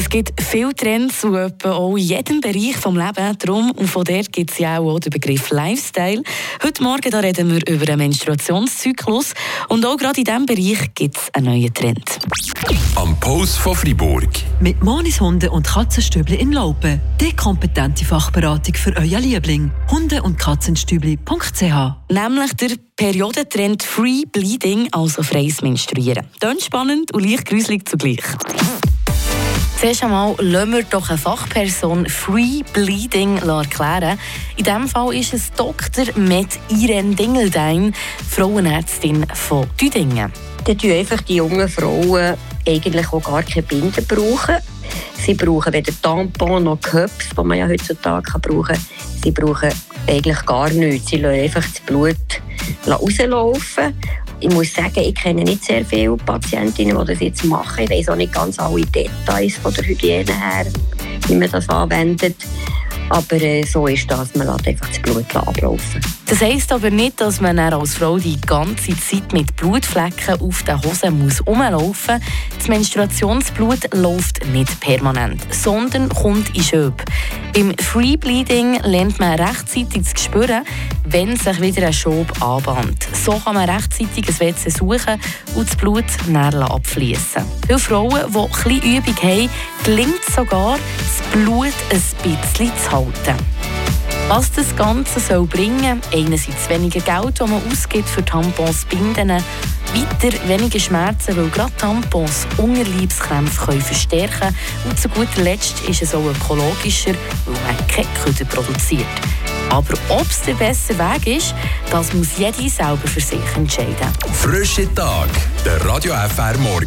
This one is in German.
Es gibt viele Trends auch in jedem Bereich des Lebens. Darum, und von der gibt es ja auch den Begriff Lifestyle. Heute Morgen da reden wir über einen Menstruationszyklus. Und auch gerade in diesem Bereich gibt es einen neuen Trend. Am Post von Fribourg. Mit Monis Hunde und Katzenstübli in Laupen. Die kompetente Fachberatung für euer Liebling. Hunde- und Katzenstübli.ch Nämlich der Periodentrend Free Bleeding, also freies Menstruieren. Dann spannend und leicht gruselig zugleich. Zuerst einmal lassen wir doch eine Fachperson Free Bleeding erklären. In diesem Fall ist es Dr. Med Irene Dingeldein, Frauenärztin von Düdingen. Dann brauchen einfach die jungen Frauen eigentlich auch gar keine Binden brauchen. Sie brauchen weder Tampon noch Cups, die man ja heutzutage brauchen kann. Sie brauchen eigentlich gar nichts. Sie lassen einfach das Blut rauslaufen ich muss sagen, ich kenne nicht sehr viele Patientinnen, die das jetzt machen. Ich weiß auch nicht ganz alle Details von der Hygiene her, wie man das anwendet. Aber äh, so ist das, man lässt einfach das Blut ablaufen. Das heisst aber nicht, dass man als Frau die ganze Zeit mit Blutflecken auf den Hosen muss rumlaufen muss. Das Menstruationsblut läuft nicht permanent, sondern kommt in Schöb. Beim Free Bleeding lernt man rechtzeitig zu spüren, wenn sich wieder ein Schub anbahnt. So kann man rechtzeitig ein WC suchen und das Blut näher abfließen. Viele Frauen, die bisschen Übung haben, gelingt es sogar, das Blut ein bisschen zu halten. Was das Ganze soll bringen, einerseits weniger Geld, das man ausgibt für Tampons, Binden, weiter weniger Schmerzen, weil gerade Tampons Unterleibskrämpfe können und zu guter Letzt ist es auch ökologischer, weil man keine Köder produziert. Aber ob es der bessere Weg ist, das muss jeder selber für sich entscheiden. Frische Tag, der Radio FR Morgen.